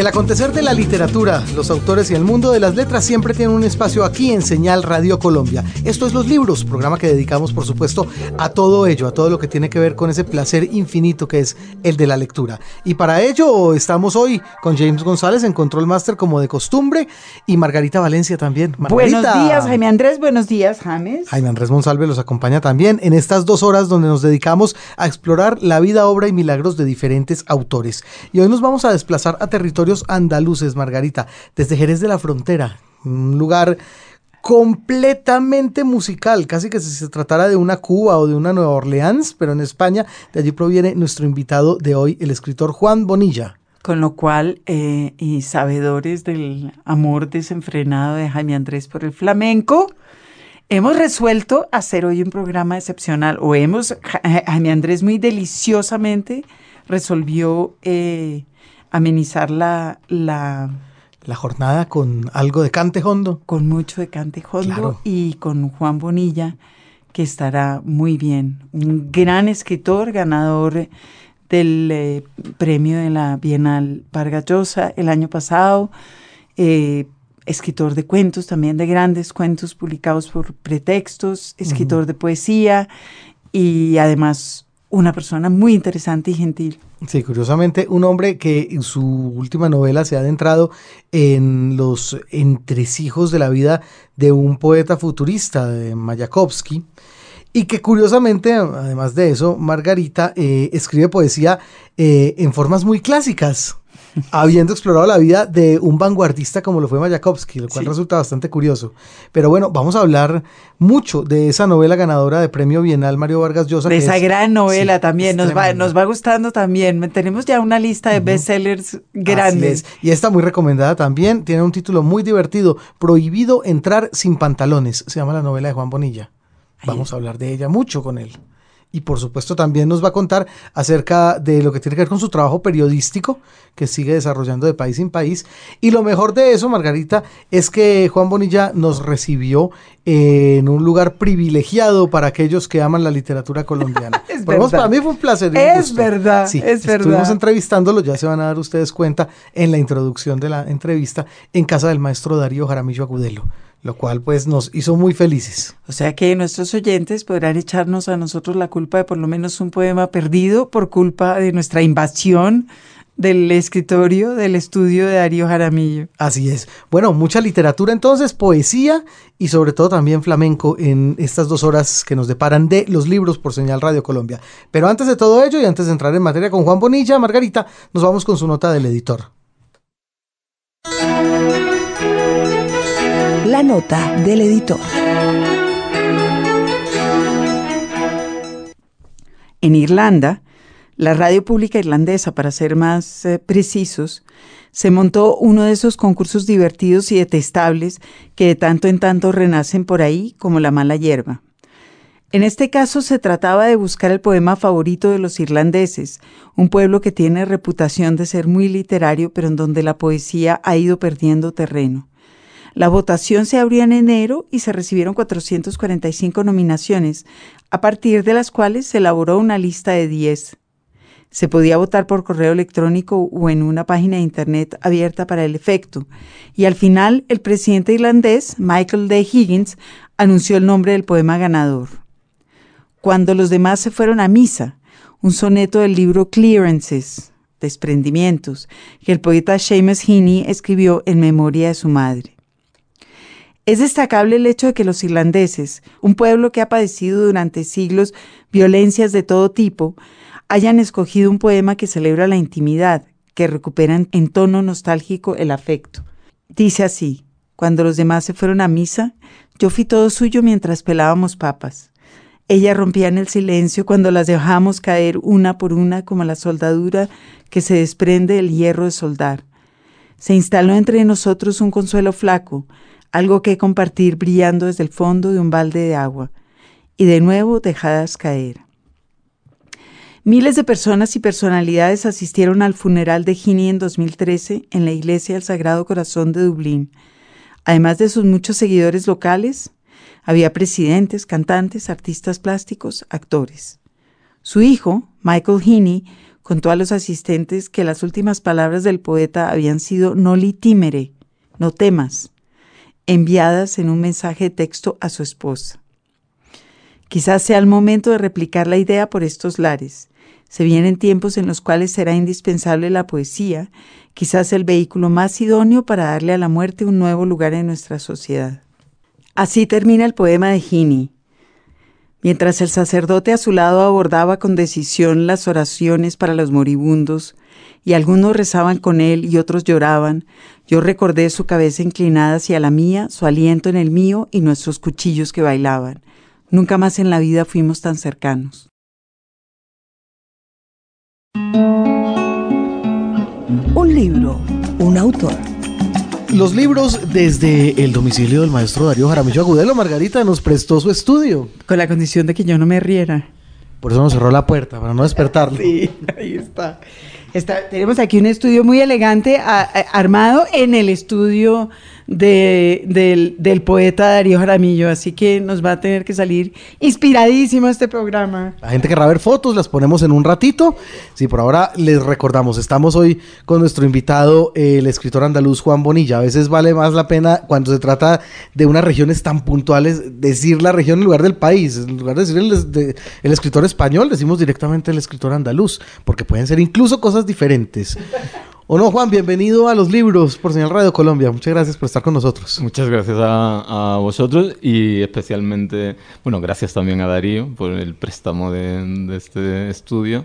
El acontecer de la literatura, los autores y el mundo de las letras siempre tienen un espacio aquí en Señal Radio Colombia. Esto es Los Libros, programa que dedicamos por supuesto a todo ello, a todo lo que tiene que ver con ese placer infinito que es el de la lectura. Y para ello estamos hoy con James González en Control Master como de costumbre y Margarita Valencia también. Buenos días Jaime Andrés, buenos días James. Jaime Andrés Monsalve los acompaña también en estas dos horas donde nos dedicamos a explorar la vida, obra y milagros de diferentes autores. Y hoy nos vamos a desplazar a andaluces, Margarita, desde Jerez de la Frontera, un lugar completamente musical, casi que si se tratara de una Cuba o de una Nueva Orleans, pero en España, de allí proviene nuestro invitado de hoy, el escritor Juan Bonilla. Con lo cual, eh, y sabedores del amor desenfrenado de Jaime Andrés por el flamenco, hemos resuelto hacer hoy un programa excepcional, o hemos, Jaime Andrés muy deliciosamente resolvió eh, amenizar la, la, la jornada con algo de cante hondo. Con mucho de cante hondo y con Juan Bonilla, que estará muy bien. Un gran escritor, ganador del eh, premio de la Bienal Vargas Llosa el año pasado. Eh, escritor de cuentos, también de grandes cuentos publicados por pretextos, escritor de poesía y además una persona muy interesante y gentil. Sí, curiosamente, un hombre que en su última novela se ha adentrado en los entresijos de la vida de un poeta futurista, de Mayakovsky, y que curiosamente, además de eso, Margarita eh, escribe poesía eh, en formas muy clásicas habiendo explorado la vida de un vanguardista como lo fue Mayakovsky, lo cual resulta bastante curioso. Pero bueno, vamos a hablar mucho de esa novela ganadora de premio Bienal Mario Vargas Llosa. De esa gran novela también, nos va, nos va gustando también. Tenemos ya una lista de bestsellers grandes. Y esta muy recomendada también, tiene un título muy divertido, Prohibido entrar sin pantalones, se llama la novela de Juan Bonilla. Vamos a hablar de ella mucho con él y por supuesto también nos va a contar acerca de lo que tiene que ver con su trabajo periodístico que sigue desarrollando de país en país. Y lo mejor de eso, Margarita, es que Juan Bonilla nos recibió en un lugar privilegiado para aquellos que aman la literatura colombiana. es verdad. Para mí fue un placer. es verdad, sí, es verdad. Estuvimos entrevistándolo, ya se van a dar ustedes cuenta en la introducción de la entrevista, en casa del maestro Darío Jaramillo Agudelo lo cual pues nos hizo muy felices. O sea que nuestros oyentes podrán echarnos a nosotros la culpa de por lo menos un poema perdido por culpa de nuestra invasión del escritorio del estudio de Darío Jaramillo. Así es. Bueno, mucha literatura entonces, poesía y sobre todo también flamenco en estas dos horas que nos deparan de los libros por Señal Radio Colombia. Pero antes de todo ello y antes de entrar en materia con Juan Bonilla, Margarita, nos vamos con su nota del editor. La nota del editor. En Irlanda, la radio pública irlandesa, para ser más eh, precisos, se montó uno de esos concursos divertidos y detestables que de tanto en tanto renacen por ahí como la mala hierba. En este caso se trataba de buscar el poema favorito de los irlandeses, un pueblo que tiene reputación de ser muy literario, pero en donde la poesía ha ido perdiendo terreno. La votación se abrió en enero y se recibieron 445 nominaciones, a partir de las cuales se elaboró una lista de 10. Se podía votar por correo electrónico o en una página de Internet abierta para el efecto, y al final el presidente irlandés, Michael D. Higgins, anunció el nombre del poema ganador. Cuando los demás se fueron a misa, un soneto del libro Clearances, desprendimientos, que el poeta Seamus Heaney escribió en memoria de su madre. Es destacable el hecho de que los irlandeses, un pueblo que ha padecido durante siglos violencias de todo tipo, hayan escogido un poema que celebra la intimidad, que recupera en tono nostálgico el afecto. Dice así, cuando los demás se fueron a misa, yo fui todo suyo mientras pelábamos papas. Ella rompía en el silencio cuando las dejamos caer una por una como la soldadura que se desprende del hierro de soldar. Se instaló entre nosotros un consuelo flaco, algo que compartir brillando desde el fondo de un balde de agua, y de nuevo dejadas caer. Miles de personas y personalidades asistieron al funeral de Ginny en 2013 en la iglesia del Sagrado Corazón de Dublín. Además de sus muchos seguidores locales, había presidentes, cantantes, artistas plásticos, actores. Su hijo, Michael Heaney, contó a los asistentes que las últimas palabras del poeta habían sido no li timere, no temas, enviadas en un mensaje de texto a su esposa. Quizás sea el momento de replicar la idea por estos lares. Se vienen tiempos en los cuales será indispensable la poesía, quizás el vehículo más idóneo para darle a la muerte un nuevo lugar en nuestra sociedad. Así termina el poema de Gini. Mientras el sacerdote a su lado abordaba con decisión las oraciones para los moribundos, y algunos rezaban con él y otros lloraban, yo recordé su cabeza inclinada hacia la mía, su aliento en el mío y nuestros cuchillos que bailaban. Nunca más en la vida fuimos tan cercanos. Un libro, un autor. Los libros desde el domicilio del maestro Darío Jaramillo Agudelo, Margarita nos prestó su estudio. Con la condición de que yo no me riera. Por eso nos cerró la puerta, para no despertarlo. Sí, ahí está. Está tenemos aquí un estudio muy elegante armado en el estudio de, del, poeta Darío Jaramillo, así que nos va a tener que salir inspiradísimo este programa. La gente querrá ver fotos, las ponemos en un ratito. Sí, por ahora les recordamos, estamos hoy con nuestro invitado, el escritor andaluz Juan Bonilla. A veces vale más la pena cuando se trata de unas regiones tan puntuales decir la región en lugar del país. En lugar de decir el, el escritor español, decimos directamente el escritor andaluz, porque pueden ser incluso cosas diferentes. ¿O no, Juan? Bienvenido a los libros por Señal Radio Colombia. Muchas gracias por estar con nosotros. Muchas gracias a, vosotros y especialmente, bueno, gracias también a Darío por el préstamo de, este estudio.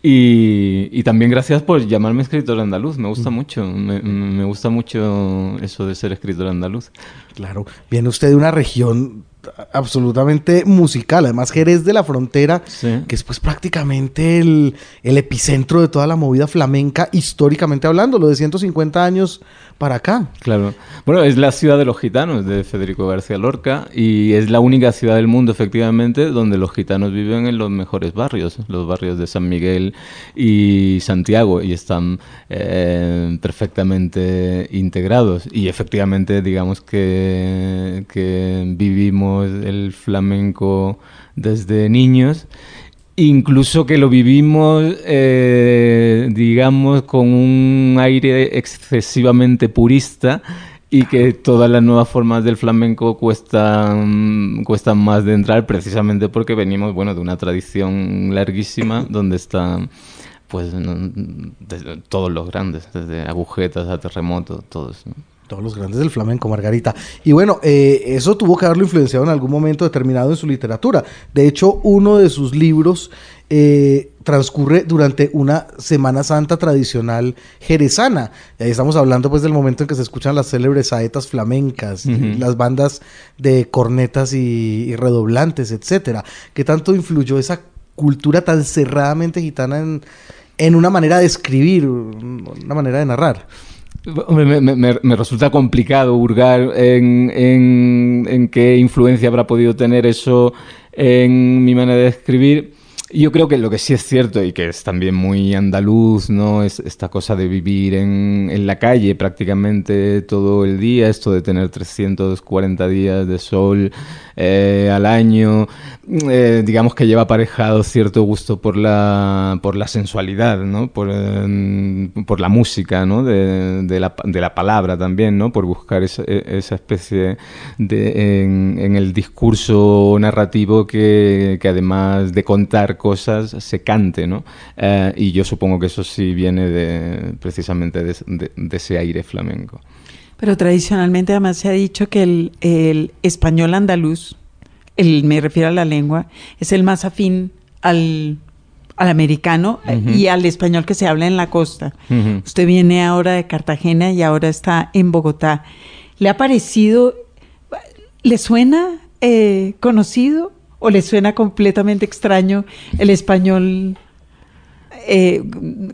Y, también gracias por llamarme escritor andaluz, me gusta mm. mucho, me, me, gusta mucho eso de ser escritor andaluz. Claro, viene usted de una región absolutamente musical. Además, Jerez de la Frontera, que es pues prácticamente el, el, epicentro de toda la movida flamenca, históricamente hablando, lo de 150 años para acá. Claro. Bueno, es la ciudad de los gitanos de Federico García Lorca y es la única ciudad del mundo, efectivamente, donde los gitanos viven en los mejores barrios, los barrios de San Miguel y Santiago, y están eh, perfectamente integrados. Y efectivamente, digamos que, que vivimos el flamenco desde niños. Incluso que lo vivimos, eh, digamos, con un aire excesivamente purista y que todas las nuevas formas del flamenco cuestan, cuestan más de entrar precisamente porque venimos, bueno, de una tradición larguísima donde están pues todos los grandes, desde agujetas a terremotos, todos todos los grandes del flamenco, Margarita. Y bueno, eh, eso tuvo que haberlo influenciado en algún momento determinado en su literatura. De hecho, uno de sus libros eh, transcurre durante una Semana Santa tradicional jerezana. Y ahí estamos hablando pues del momento en que se escuchan las célebres saetas flamencas, las bandas de cornetas y, redoblantes, etcétera. ¿Qué tanto influyó esa cultura tan cerradamente gitana en, en una manera de escribir, una manera de narrar? Me, resulta complicado hurgar en, en, qué influencia habrá podido tener eso en mi manera de escribir. Yo creo que lo que sí es cierto y que es también muy andaluz, ¿no? Es esta cosa de vivir en, en la calle prácticamente todo el día, esto de tener 340 días de sol eh, al año, eh, digamos que lleva aparejado cierto gusto por la, por la sensualidad, ¿no? por, eh, por la música, ¿no? De, de, la, de, la, palabra también, ¿no? por buscar esa, esa especie de, en, en, el discurso narrativo que, que, además de contar cosas se cante. ¿no? y yo supongo que eso sí viene de, precisamente de, de ese aire flamenco. Pero tradicionalmente además se ha dicho que el, español andaluz, el, me refiero a la lengua, es el más afín al, americano y al español que se habla en la costa. Usted viene ahora de Cartagena y ahora está en Bogotá. ¿Le ha parecido, le suena eh, conocido o le suena completamente extraño el español eh,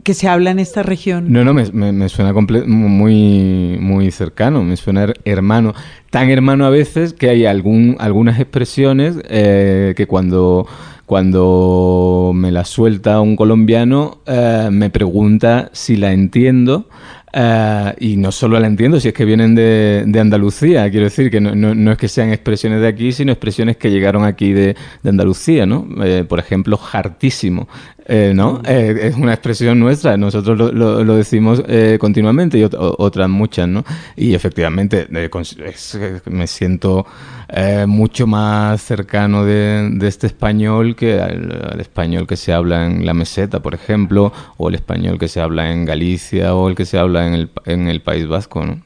que se habla en esta región? No, no, me, suena muy, muy cercano, me suena hermano. Tan hermano a veces que hay algunas expresiones eh, que cuando, cuando me la suelta un colombiano eh, me pregunta si la entiendo Eh, y no solo la entiendo si es que vienen de, de Andalucía, quiero decir que no, no, no, es que sean expresiones de aquí, sino expresiones que llegaron aquí de, de Andalucía, ¿no? Eh, por ejemplo, hartísimo. Eh, ¿no? Eh, es una expresión nuestra, nosotros lo, lo, lo decimos eh, continuamente y ot otras muchas, ¿no? Y efectivamente es, me siento mucho más cercano de, este español que al, al, español que se habla en la meseta, por ejemplo, o el español que se habla en Galicia o el que se habla en el, en el País Vasco, ¿no?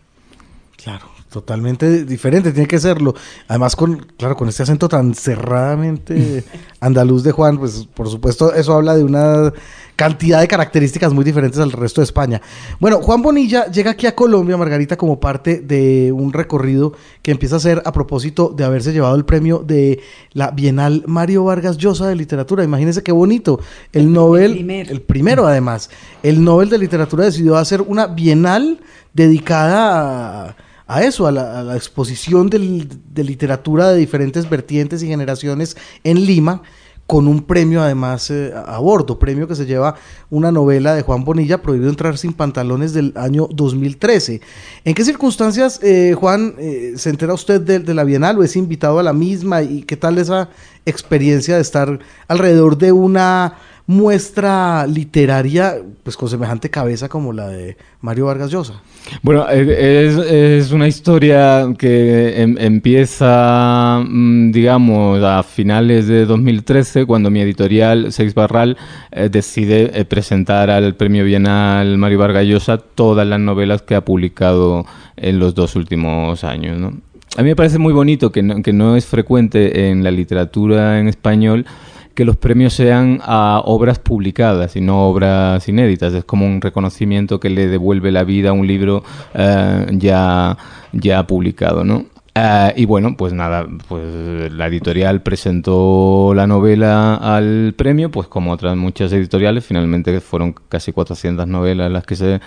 Claro totalmente diferente, tiene que serlo. Además, con, claro, con este acento tan cerradamente andaluz de Juan, pues por supuesto eso habla de una cantidad de características muy diferentes al resto de España. Bueno, Juan Bonilla llega aquí a Colombia, Margarita, como parte de un recorrido que empieza a hacer a propósito de haberse llevado el premio de la Bienal Mario Vargas Llosa de Literatura. Imagínense qué bonito. El, el Nobel, primer. el primero además, el Nobel de Literatura decidió hacer una Bienal dedicada a a eso, a la, exposición de literatura de diferentes vertientes y generaciones en Lima, con un premio además eh, a bordo, premio que se lleva una novela de Juan Bonilla, Prohibido entrar sin pantalones del año 2013. ¿En qué circunstancias, eh, Juan, eh, se entera usted de, de, la Bienal o es invitado a la misma y qué tal esa experiencia de estar alrededor de una muestra literaria pues con semejante cabeza como la de Mario Vargas Llosa? Bueno, es, es una historia que em, empieza, mm, digamos, a finales de 2013, cuando mi editorial, Seix Barral, eh, decide eh, presentar al Premio Bienal Mario Vargas Llosa todas las novelas que ha publicado en los dos últimos años. A mí me parece muy bonito que no, que no es frecuente en la literatura en español que los premios sean a obras publicadas y no obras inéditas. Es como un reconocimiento que le devuelve la vida a un libro uh, ya, ya publicado, ¿no? Uh, y bueno, pues nada, pues la editorial presentó la novela al premio, pues como otras muchas editoriales, finalmente fueron casi 400 novelas las que se,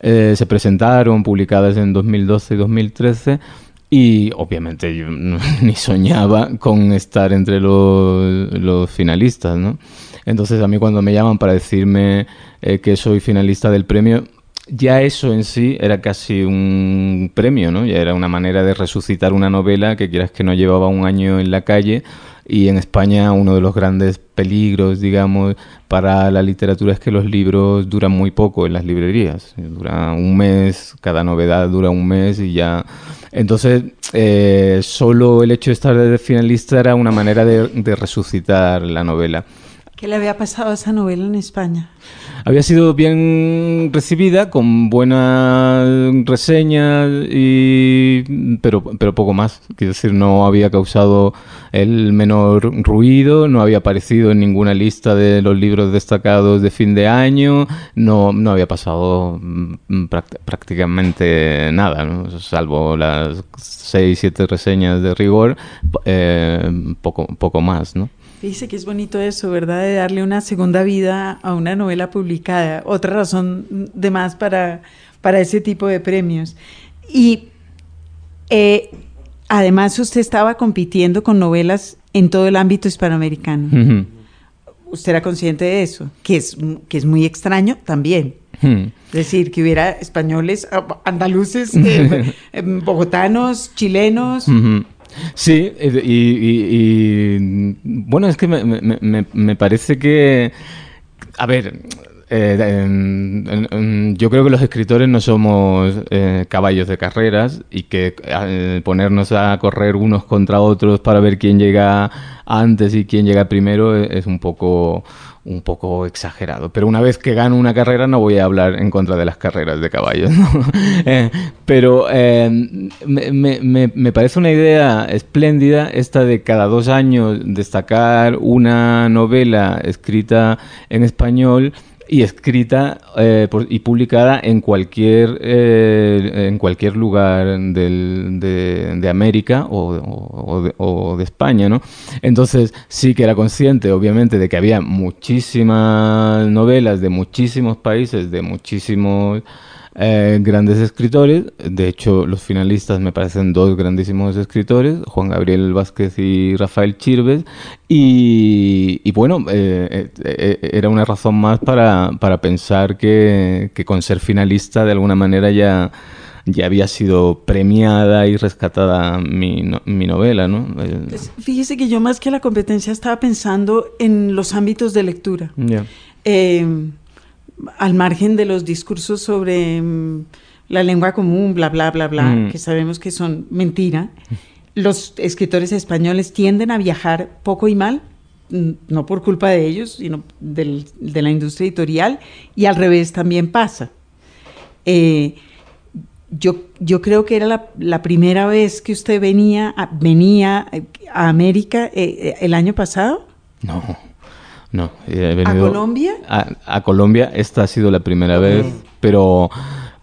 eh, se presentaron, publicadas en 2012 y 2013. Y obviamente yo ni soñaba con estar entre los, los, finalistas, ¿no? Entonces a mí cuando me llaman para decirme eh, que soy finalista del premio, ya eso en sí era casi un premio, ¿no? Ya era una manera de resucitar una novela que quieras que no llevaba un año en la calle y en España uno de los grandes peligros, digamos, para la literatura es que los libros duran muy poco en las librerías. Dura un mes, cada novedad dura un mes y ya entonces, eh, solo el hecho de estar de finalista era una manera de, de, resucitar la novela. ¿Qué le había pasado a esa novela en España? Había sido bien recibida, con buenas reseñas, y, pero, pero poco más. Quiero decir, no había causado el menor ruido, no había aparecido en ninguna lista de los libros destacados de fin de año, no, no había pasado prácticamente nada, ¿no? salvo las seis, siete reseñas de rigor, eh, poco, poco más, ¿no? Dice que es bonito eso, ¿verdad? De darle una segunda vida a una novela publicada. Otra razón de más para, para ese tipo de premios. Y eh, además usted estaba compitiendo con novelas en todo el ámbito hispanoamericano. Uh -huh. ¿Usted era consciente de eso? Que es, que es muy extraño también. Uh -huh. Es decir, que hubiera españoles, andaluces, eh, bogotanos, chilenos. Uh -huh. Sí, y, y, y, bueno, es que me, me, me, parece que, a ver, eh, yo creo que los escritores no somos eh, caballos de carreras y que eh, ponernos a correr unos contra otros para ver quién llega antes y quién llega primero es un poco un poco exagerado. Pero una vez que gano una carrera no voy a hablar en contra de las carreras de caballos. eh, pero eh, me, me, me, parece una idea espléndida esta de cada dos años destacar una novela escrita en español y escrita eh, y publicada en cualquier eh, en cualquier lugar del, de, de, América o, o, de, o, de, España, ¿no? Entonces sí que era consciente, obviamente, de que había muchísimas novelas de muchísimos países, de muchísimos eh, grandes escritores. De hecho, los finalistas me parecen dos grandísimos escritores, Juan Gabriel Vázquez y Rafael Chirves. Y, bueno, eh, eh, era una razón más para, pensar que, con ser finalista de alguna manera ya ya había sido premiada y rescatada mi, mi novela, ¿no? Pues, fíjese que yo más que la competencia estaba pensando en los ámbitos de lectura al margen de los discursos sobre mm, la lengua común, bla, bla, bla, bla, mm. que sabemos que son mentira, los escritores españoles tienden a viajar poco y mal, no por culpa de ellos, sino de la industria editorial, y al revés también pasa. Eh, yo, yo creo que era la, primera vez que usted venía a, venía a América eh, eh, el año pasado. No. No, he venido ¿A Colombia? A, Colombia, esta ha sido la primera vez, pero,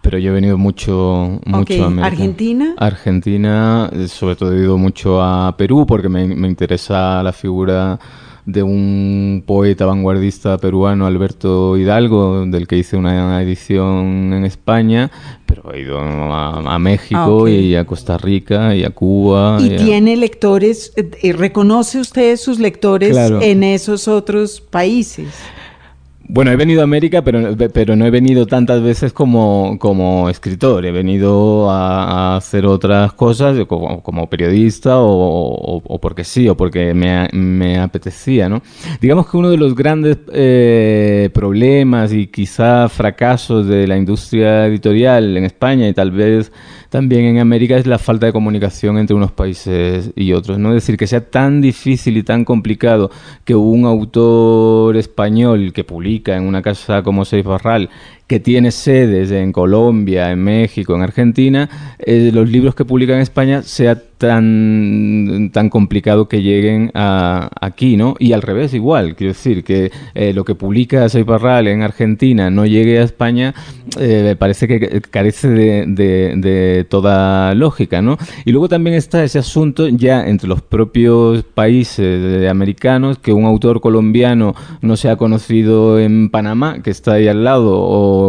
pero yo he venido mucho, mucho a América. ¿Argentina? Argentina, sobre todo he ido mucho a Perú porque me, me interesa la figura de un poeta vanguardista peruano, Alberto Hidalgo, del que hice una edición en España, pero he ido a, México ah, y a Costa Rica y a Cuba. ¿Y, tiene lectores, eh, reconoce usted sus lectores en esos otros países? Bueno, he venido a América, pero, pero no he venido tantas veces como, como escritor. He venido a, hacer otras cosas como, periodista o, porque sí, o porque me, me, apetecía, ¿no? Digamos que uno de los grandes eh, problemas y quizá fracasos de la industria editorial en España y tal vez también en América es la falta de comunicación entre unos países y otros. ¿no? Es decir, que sea tan difícil y tan complicado que un autor español que publica en una casa como Seif Barral que tiene sedes en Colombia, en México, en Argentina, eh, los libros que publica en España sea tan, tan complicado que lleguen a, aquí, ¿no? Y al revés igual, quiero decir, que eh, lo que publica Soy Parral en Argentina no llegue a España, eh, parece que carece de, de, toda lógica, ¿no? Y luego también está ese asunto ya entre los propios países americanos, que un autor colombiano no se ha conocido en Panamá, que está ahí al lado, o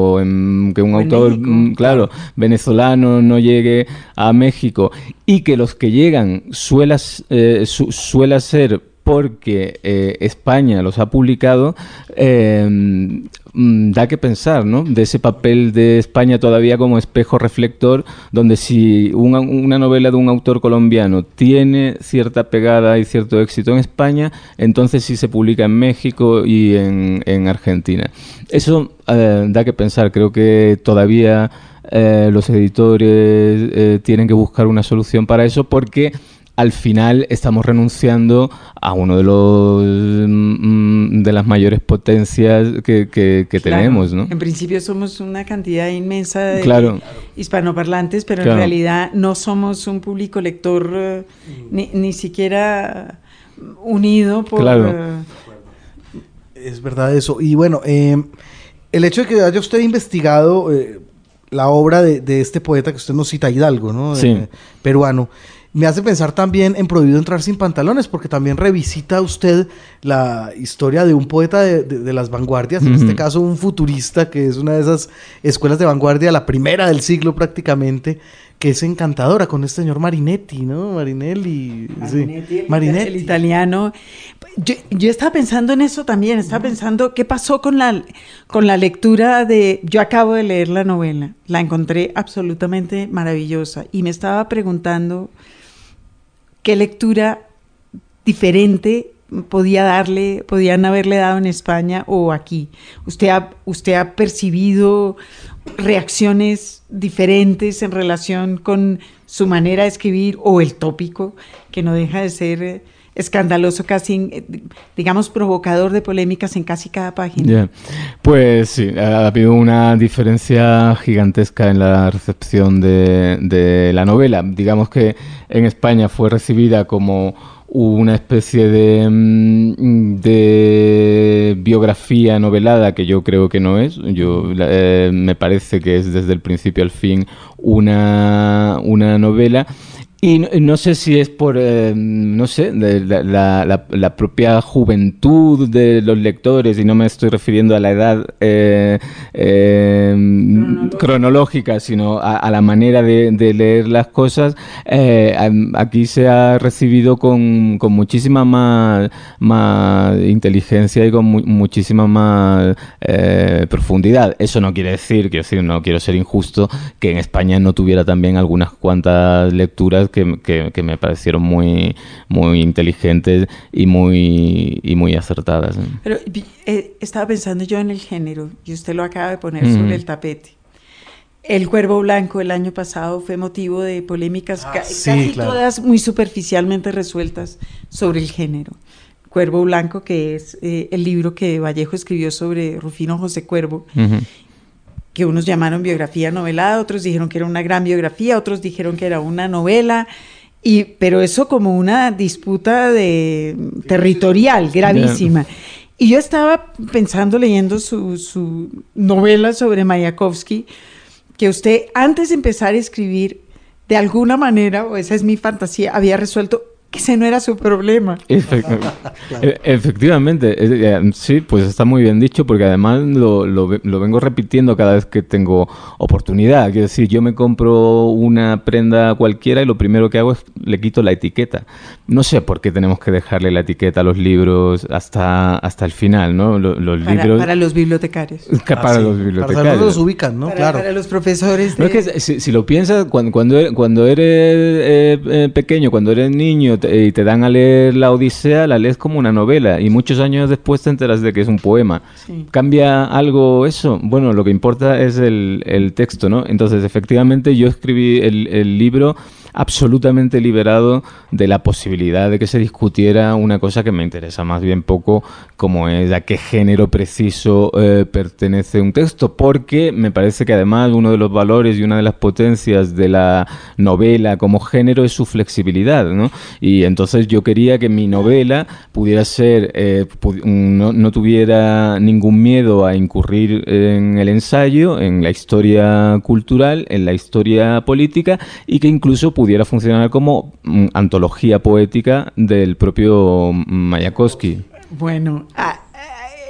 que un autor, mm, claro, venezolano no llegue a México y que los que llegan suelas, eh, suela ser porque eh, España los ha publicado, eh, mm, da que pensar, ¿no? De ese papel de España todavía como espejo reflector, donde si una, novela de un autor colombiano tiene cierta pegada y cierto éxito en España, entonces sí se publica en México y en, en Argentina. Eso eh, da que pensar, creo que todavía los editores tienen que buscar una solución para eso porque al final estamos renunciando a uno de los mm, de las mayores potencias que, tenemos, ¿no? En principio somos una cantidad inmensa de hispanoparlantes, pero en realidad no somos un público lector eh, ni, siquiera unido por... Claro. Eh, es verdad eso. Y bueno, eh, el hecho de que haya usted investigado la obra de, este poeta que usted nos cita, Hidalgo, ¿no? Sí. peruano me hace pensar también en Prohibido entrar sin pantalones, porque también revisita usted la historia de un poeta de, las vanguardias, en este caso un futurista, que es una de esas escuelas de vanguardia, la primera del siglo prácticamente, que es encantadora con este señor Marinetti, ¿no? Marinelli. Marinetti, El, italiano. Yo, estaba pensando en eso también, estaba pensando qué pasó con la, con la lectura de... Yo acabo de leer la novela, la encontré absolutamente maravillosa y me estaba preguntando qué lectura diferente podía darle, podían haberle dado en España o aquí. ¿Usted ha, usted ha percibido reacciones diferentes en relación con su manera de escribir o el tópico, que no deja de ser eh, escandaloso, casi, eh, digamos, provocador de polémicas en casi cada página. Pues sí, ha habido una diferencia gigantesca en la recepción de, la novela. Digamos que en España fue recibida como una especie de, mm, biografía novelada que yo creo que no es. Yo eh, me parece que es desde el principio al fin una, una novela Y no, sé si es por, eh, no sé, la, propia juventud de los lectores, y no me estoy refiriendo a la edad eh, eh, cronológica. sino a, la manera de, leer las cosas, aquí se ha recibido con, muchísima más, más, inteligencia y con muchísima más profundidad. Eso no quiere decir, quiero decir, no quiero ser injusto, que en España no tuviera también algunas cuantas lecturas que, me parecieron muy, muy inteligentes y muy, y muy acertadas. Pero eh, estaba pensando yo en el género, y usted lo acaba de poner sobre el tapete. El Cuervo Blanco el año pasado fue motivo de polémicas ah, casi todas muy superficialmente resueltas sobre el género. Cuervo Blanco, que es eh, el libro que Vallejo escribió sobre Rufino José Cuervo, que unos llamaron biografía novelada, otros dijeron que era una gran biografía, otros dijeron que era una novela, y, pero eso como una disputa de, territorial gravísima. Y yo estaba pensando, leyendo su, su novela sobre Mayakovsky, que usted antes de empezar a escribir, de alguna manera, o esa es mi fantasía, había resuelto ese no era su problema. E, efectivamente, eh, sí, pues está muy bien dicho porque además lo, lo, vengo repitiendo cada vez que tengo oportunidad. Quiero decir, yo me compro una prenda cualquiera y lo primero que hago es le quito la etiqueta. No sé por qué tenemos que dejarle la etiqueta a los libros hasta, hasta el final, ¿no? Los, para, libros... para los bibliotecarios. Para los bibliotecarios. los ubican, ¿no? claro. Para los profesores. es que si, lo piensas, cuando, cuando, eres, cuando eres eh, eh, pequeño, cuando eres niño, y te dan a leer la Odisea, la lees como una novela y muchos años después te enteras de que es un poema. ¿Cambia algo eso? Bueno, lo que importa es el, el texto, ¿no? Entonces, efectivamente, yo escribí el, el libro absolutamente liberado de la posibilidad de que se discutiera una cosa que me interesa más bien poco, como es a qué género preciso eh, pertenece un texto, porque me parece que además uno de los valores y una de las potencias de la novela como género es su flexibilidad, ¿no? Y entonces yo quería que mi novela pudiera ser, eh, no, no tuviera ningún miedo a incurrir en el ensayo, en la historia cultural, en la historia política y que incluso pudiera pudiera funcionar como mm, antología poética del propio Mayakovsky. Bueno, ah,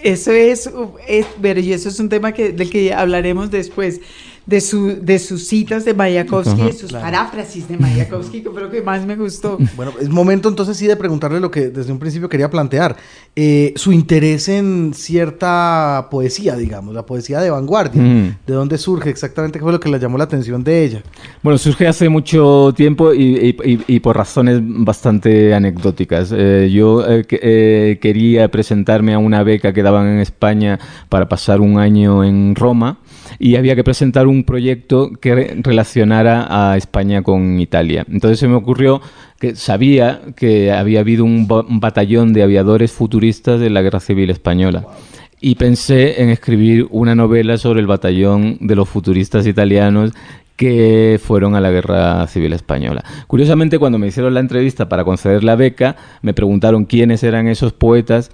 eso es, es, y eso es un tema que, del que hablaremos después de, su, de sus citas de Mayakovsky, de sus paráfrasis de Mayakovsky, que fue lo que más me gustó. Bueno, es momento entonces sí de preguntarle lo que desde un principio quería plantear. Eh, su interés en cierta poesía, digamos, la poesía de vanguardia. ¿De dónde surge exactamente? ¿Qué fue lo que le llamó la atención de ella? Bueno, surge hace mucho tiempo y, por razones bastante anecdóticas. Eh, yo eh, quería presentarme a una beca que daban en España para pasar un año en Roma y había que presentar un proyecto que relacionara a España con Italia. Entonces se me ocurrió que sabía que había habido un, batallón de aviadores futuristas de la Guerra Civil Española y pensé en escribir una novela sobre el batallón de los futuristas italianos que fueron a la Guerra Civil Española. Curiosamente, cuando me hicieron la entrevista para conceder la beca, me preguntaron quiénes eran esos poetas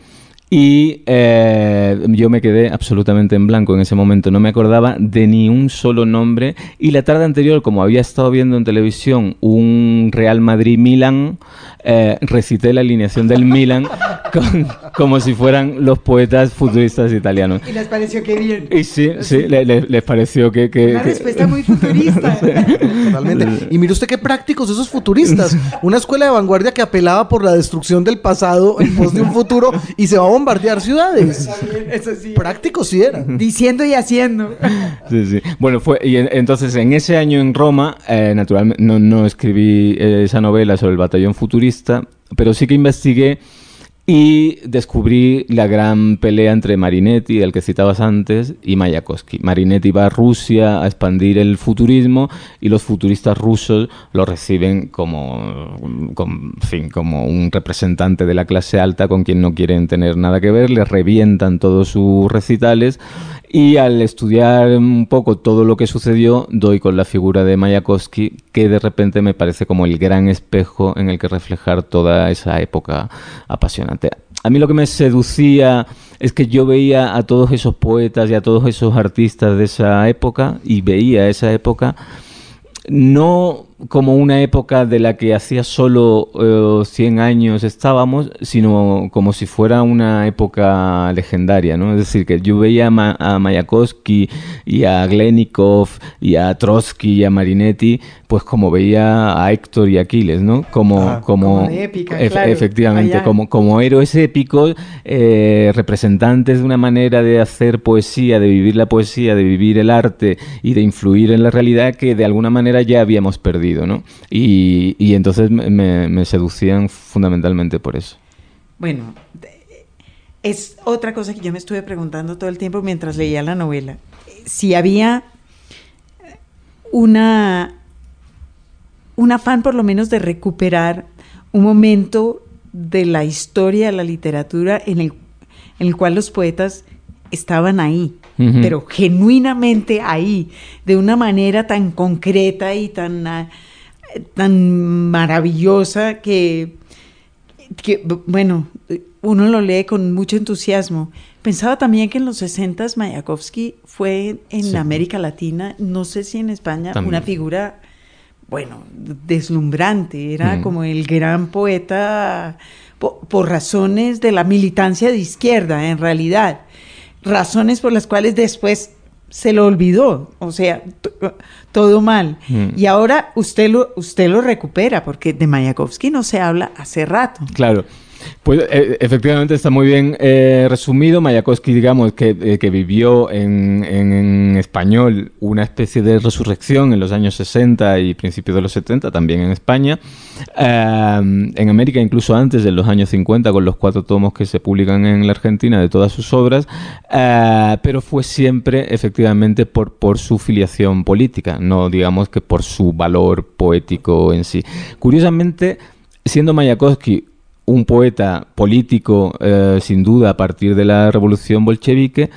y eh, yo me quedé absolutamente en blanco en ese momento, no me acordaba de ni un solo nombre. Y la tarde anterior, como había estado viendo en televisión un Real Madrid-Milan, eh, recité la alineación del Milan como si fueran los poetas futuristas italianos. Y les pareció que bien. Y sí, sí, les pareció que... que Una respuesta muy futurista. Totalmente. Y mire usted qué prácticos esos futuristas. Una escuela de vanguardia que apelaba por la destrucción del pasado en pos de un futuro y se va a bombardear ciudades. Eso sí. Prácticos sí eran. Diciendo y haciendo. Sí, sí. Bueno, fue, y entonces en ese año en Roma, eh, naturalmente no, no escribí eh, esa novela sobre el batallón futurista, pero sí que investigué y descubrí la gran pelea entre Marinetti, el que citabas antes, y Mayakovsky. Marinetti va a Rusia a expandir el futurismo y los futuristas rusos lo reciben como, fin, como un representante de la clase alta con quien no quieren tener nada que ver, le revientan todos sus recitales y al estudiar un poco todo lo que sucedió, doy con la figura de Mayakovsky, que de repente me parece como el gran espejo en el que reflejar toda esa época apasionante. A mí lo que me seducía es que yo veía a todos esos poetas y a todos esos artistas de esa época y veía esa época no como una época de la que hacía solo 100 eh, años estábamos, sino como si fuera una época legendaria, ¿no? Es decir, que yo veía a, Mayakovsky y a Glenikov y a Trotsky y a Marinetti, pues como veía a Héctor y Aquiles, ¿no? Como, ah, como, épica, efectivamente, como, como héroes épicos, eh, representantes de una manera de hacer poesía, de vivir la poesía, de vivir el arte y de influir en la realidad que de alguna manera ya habíamos perdido, ¿no? Y, y entonces me, me seducían fundamentalmente por eso. Bueno, es otra cosa que yo me estuve preguntando todo el tiempo mientras leía la novela. Si había una un afán por lo menos de recuperar un momento de la historia de la literatura en el, en el cual los poetas estaban ahí, pero genuinamente ahí, de una manera tan concreta y tan, ah, tan maravillosa que, que, bueno, uno lo lee con mucho entusiasmo. Pensaba también que en los 60 Mayakovsky fue en América Latina, no sé si en España, una figura bueno, deslumbrante, era mm. como el gran poeta por, razones de la militancia de izquierda, en realidad, razones por las cuales después se lo olvidó, o sea, todo mal. Mm. Y ahora usted lo, usted lo recupera, porque de Mayakovsky no se habla hace rato. Claro. Pues eh, efectivamente está muy bien eh, resumido. Mayakovsky, digamos, que, eh, que vivió en, en, español una especie de resurrección en los años 60 y principios de los 70, también en España. en América, incluso antes, de los años 50, con los cuatro tomos que se publican en la Argentina de todas sus obras, pero fue siempre, efectivamente, por, por su filiación política, no digamos que por su valor poético en sí. Curiosamente, siendo Mayakovsky un poeta político, eh, sin duda, a partir de la revolución bolchevique,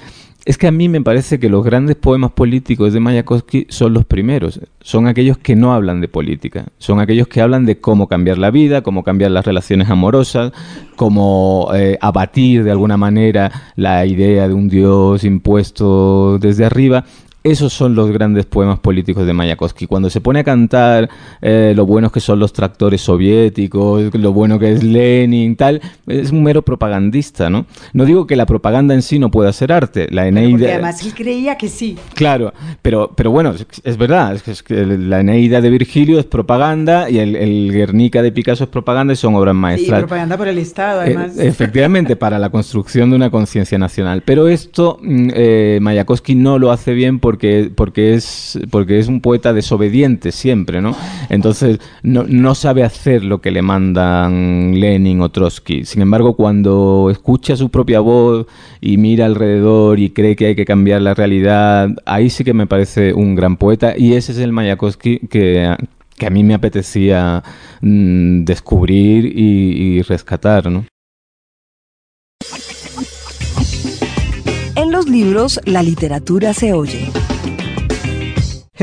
es que a mí me parece que los grandes poemas políticos de Mayakovsky son los primeros, son aquellos que no hablan de política, son aquellos que hablan de cómo cambiar la vida, cómo cambiar las relaciones amorosas, cómo eh, abatir de alguna manera la idea de un Dios impuesto desde arriba esos son los grandes poemas políticos de Mayakovsky. Cuando se pone a cantar eh, lo buenos que son los tractores soviéticos, lo bueno que es Lenin, tal, es un mero propagandista, ¿no? No digo que la propaganda en sí no pueda ser arte. La Eneida. Porque además él creía que sí. Claro, pero, pero bueno, es, verdad. Es que, la Eneida de Virgilio es propaganda y el, Guernica de Picasso es propaganda y son obras maestras. Y propaganda por el Estado, eh, además. efectivamente, para la construcción de una conciencia nacional. Pero esto mm, eh, Mayakovsky no lo hace bien por porque, porque, es, porque es un poeta desobediente siempre, ¿no? Entonces no, no sabe hacer lo que le mandan Lenin o Trotsky. Sin embargo, cuando escucha su propia voz y mira alrededor y cree que hay que cambiar la realidad, ahí sí que me parece un gran poeta y ese es el Mayakovsky que, que a mí me apetecía mm, descubrir y, y rescatar, ¿no? Los libros, la literatura se oye.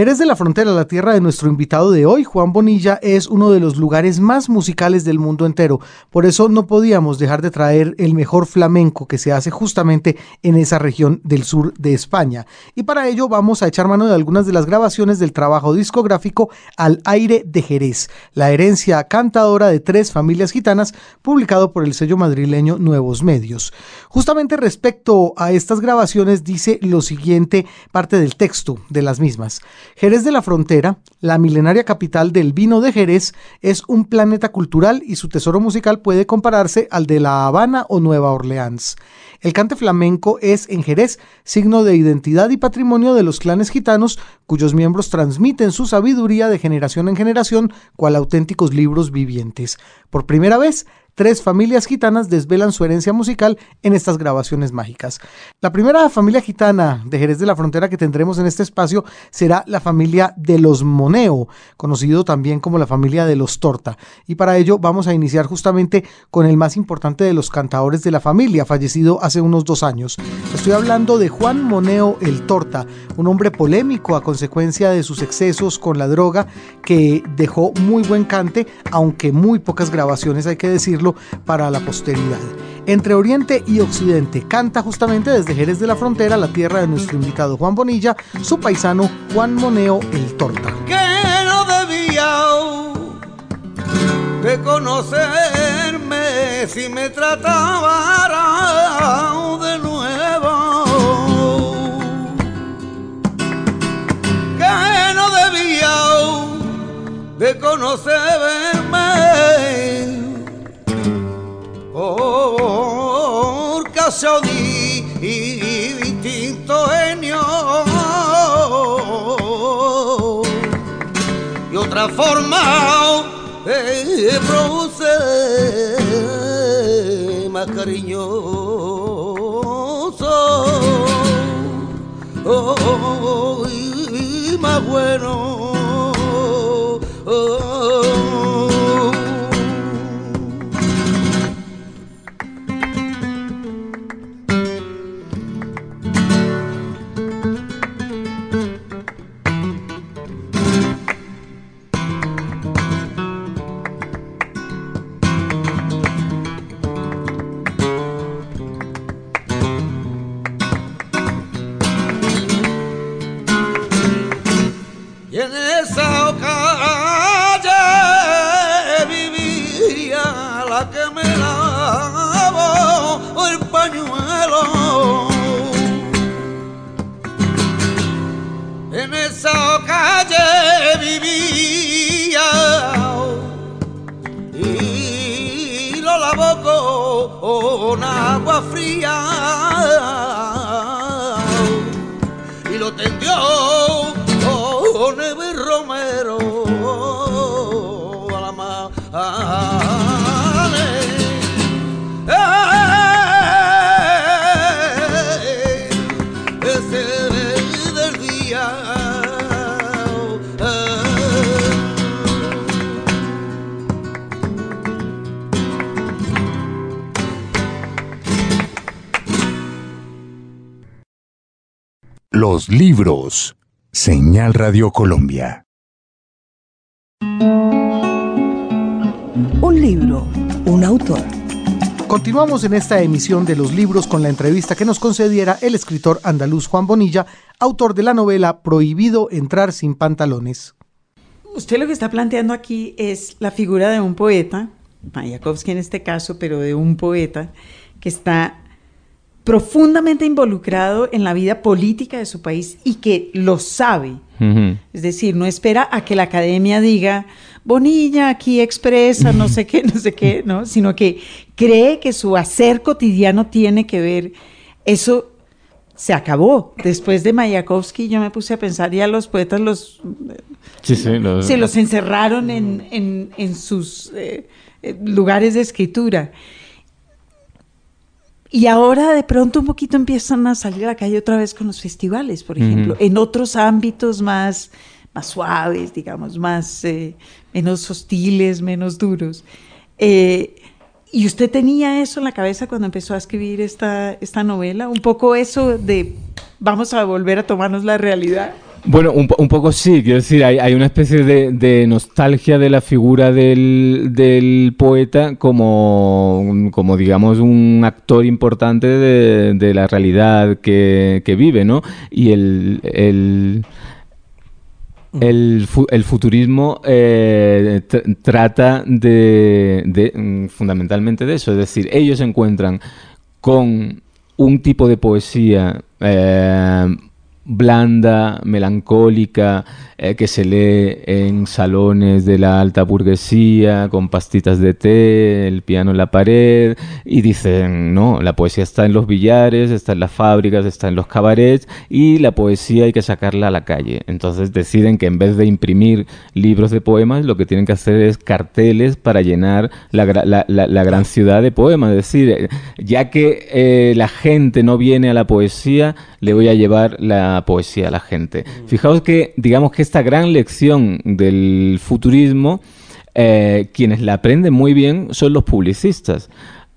Jerez de la Frontera, la tierra de nuestro invitado de hoy, Juan Bonilla, es uno de los lugares más musicales del mundo entero. Por eso no podíamos dejar de traer el mejor flamenco que se hace justamente en esa región del sur de España. Y para ello vamos a echar mano de algunas de las grabaciones del trabajo discográfico Al aire de Jerez, la herencia cantadora de tres familias gitanas, publicado por el sello madrileño Nuevos Medios. Justamente respecto a estas grabaciones dice lo siguiente parte del texto de las mismas. Jerez de la Frontera, la milenaria capital del vino de Jerez, es un planeta cultural y su tesoro musical puede compararse al de La Habana o Nueva Orleans. El cante flamenco es en Jerez signo de identidad y patrimonio de los clanes gitanos cuyos miembros transmiten su sabiduría de generación en generación cual auténticos libros vivientes. Por primera vez, tres familias gitanas desvelan su herencia musical en estas grabaciones mágicas. La primera familia gitana de Jerez de la Frontera que tendremos en este espacio será la familia de los Moneo, conocido también como la familia de los Torta. Y para ello vamos a iniciar justamente con el más importante de los cantadores de la familia, fallecido hace unos dos años. Estoy hablando de Juan Moneo el Torta, un hombre polémico a consecuencia de sus excesos con la droga que dejó muy buen cante, aunque muy pocas grabaciones hay que decirlo para la posteridad. Entre Oriente y Occidente canta justamente desde Jerez de la Frontera, la tierra de nuestro invitado Juan Bonilla, su paisano Juan Moneo el Torta. Que no debía de conocerme si me trataba de nuevo. Que no debía de conocerme. Por caso y distinto genio y otra forma eh, produce más cariñoso oh, y más bueno. Los libros. Señal Radio Colombia. Un libro, un autor. Continuamos en esta emisión de los libros con la entrevista que nos concediera el escritor andaluz Juan Bonilla, autor de la novela Prohibido entrar sin pantalones. Usted lo que está planteando aquí es la figura de un poeta, Mayakovsky en este caso, pero de un poeta que está profundamente involucrado en la vida política de su país y que lo sabe. Es decir, no espera a que la academia diga, Bonilla aquí expresa no sé qué, no sé qué, ¿no? Sino que cree que su hacer cotidiano tiene que ver. Eso se acabó. Después de Mayakovsky yo me puse a pensar, ya los poetas los... se los encerraron en, sus eh, eh, lugares de escritura. Y ahora de pronto un poquito empiezan a salir a la calle otra vez con los festivales, por ejemplo, en otros ámbitos más, más suaves, digamos, más eh, menos hostiles, menos duros. Eh, ¿Y usted tenía eso en la cabeza cuando empezó a escribir esta, esta novela? Un poco eso de vamos a volver a tomarnos la realidad. Bueno, un, poco sí, quiero decir, hay, una especie de, nostalgia de la figura del, poeta como, digamos, un actor importante de, la realidad que, vive, ¿no? Y el, el el, futurismo eh, trata de, mm, fundamentalmente de eso, es decir, ellos se encuentran con un tipo de poesía eh, blanda, melancólica, eh, que se lee en salones de la alta burguesía, con pastitas de té, el piano en la pared, y dicen, no, la poesía está en los billares, está en las fábricas, está en los cabarets, y la poesía hay que sacarla a la calle. Entonces deciden que en vez de imprimir libros de poemas, lo que tienen que hacer es carteles para llenar la, gran ciudad de poemas. Es decir, eh, ya que eh, la gente no viene a la poesía, le voy a llevar la poesía a la gente. Fijaos que, digamos que esta gran lección del futurismo, eh, quienes la aprenden muy bien son los publicistas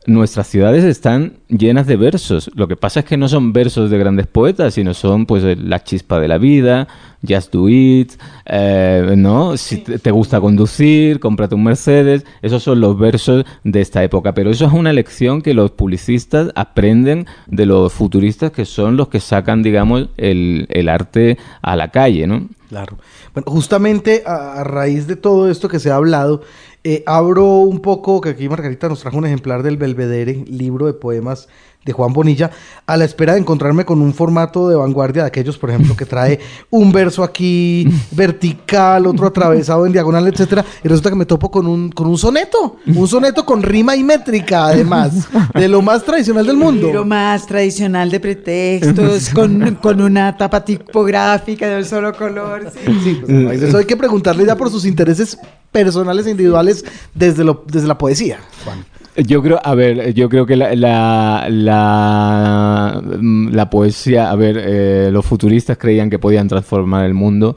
nuestras ciudades están llenas de versos. Lo que pasa es que no son versos de grandes poetas, sino son pues la chispa de la vida, just do it, eh, ¿no? Si te gusta conducir, cómprate un Mercedes. Esos son los versos de esta época. Pero eso es una lección que los publicistas aprenden de los futuristas, que son los que sacan, digamos, el, arte a la calle, ¿no? Claro. Bueno, justamente a, a raíz de todo esto que se ha hablado, eh, abro un poco, que aquí Margarita nos trajo un ejemplar del Belvedere, libro de poemas de Juan Bonilla, a la espera de encontrarme con un formato de vanguardia de aquellos, por ejemplo, que trae un verso aquí vertical, otro atravesado en diagonal, etcétera, y resulta que me topo con un, con un soneto, un soneto con rima y métrica, además, de lo más tradicional del mundo. Lo más tradicional de pretextos, con, con una tapa tipográfica de un solo color. sí. Sí, pues, eso hay que preguntarle ya por sus intereses personales e individuales desde, lo, desde la poesía, Juan. Yo creo, a ver, yo creo que la, la, la, mm, poesía, a ver, eh, los futuristas creían que podían transformar el mundo.